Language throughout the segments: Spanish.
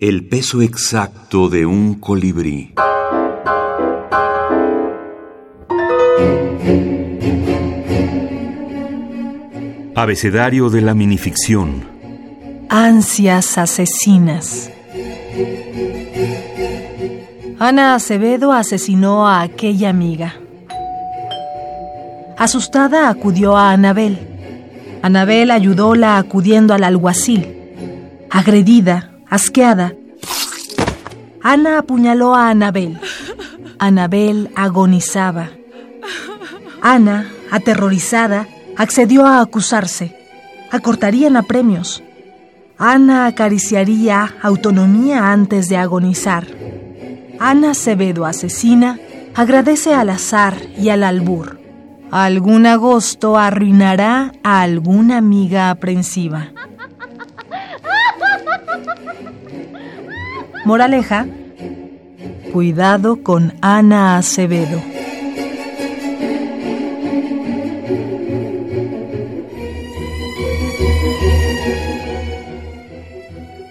El peso exacto de un colibrí. Abecedario de la minificción. Ansias asesinas. Ana Acevedo asesinó a aquella amiga. Asustada acudió a Anabel. Anabel ayudóla acudiendo al alguacil. Agredida, asqueada, Ana apuñaló a Anabel. Anabel agonizaba. Ana, aterrorizada, accedió a acusarse. Acortarían a premios. Ana acariciaría autonomía antes de agonizar. Ana Acevedo asesina agradece al azar y al albur. Algún agosto arruinará a alguna amiga aprensiva. Moraleja, cuidado con Ana Acevedo.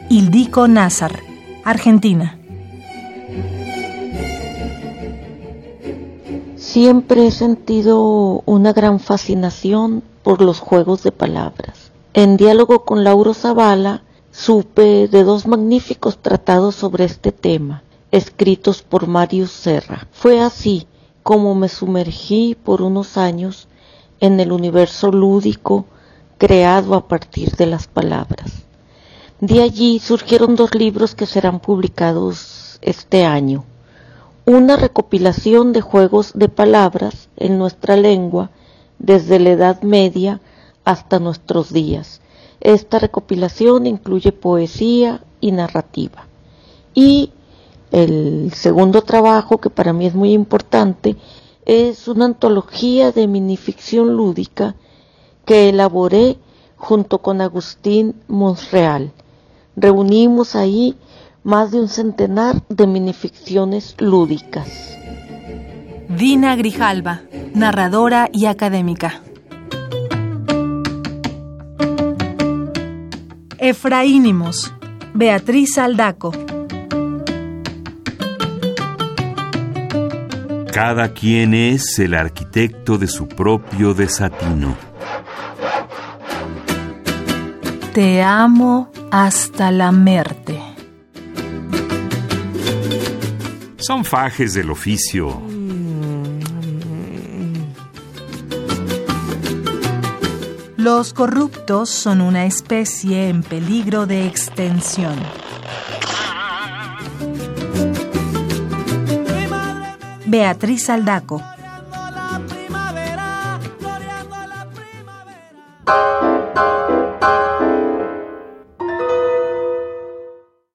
Ildico Nazar, Argentina. Siempre he sentido una gran fascinación por los juegos de palabras. En diálogo con Lauro Zavala, supe de dos magníficos tratados sobre este tema, escritos por Marius Serra. Fue así como me sumergí por unos años en el universo lúdico creado a partir de las palabras. De allí surgieron dos libros que serán publicados este año. Una recopilación de juegos de palabras en nuestra lengua desde la Edad Media hasta nuestros días. Esta recopilación incluye poesía y narrativa. Y el segundo trabajo, que para mí es muy importante, es una antología de minificción lúdica que elaboré junto con Agustín Monreal reunimos ahí más de un centenar de minificciones lúdicas. Dina Grijalva, narradora y académica. Efraínimos, Beatriz Aldaco. Cada quien es el arquitecto de su propio desatino. Te amo hasta la muerte. Son fajes del oficio. Los corruptos son una especie en peligro de extensión. Beatriz Aldaco.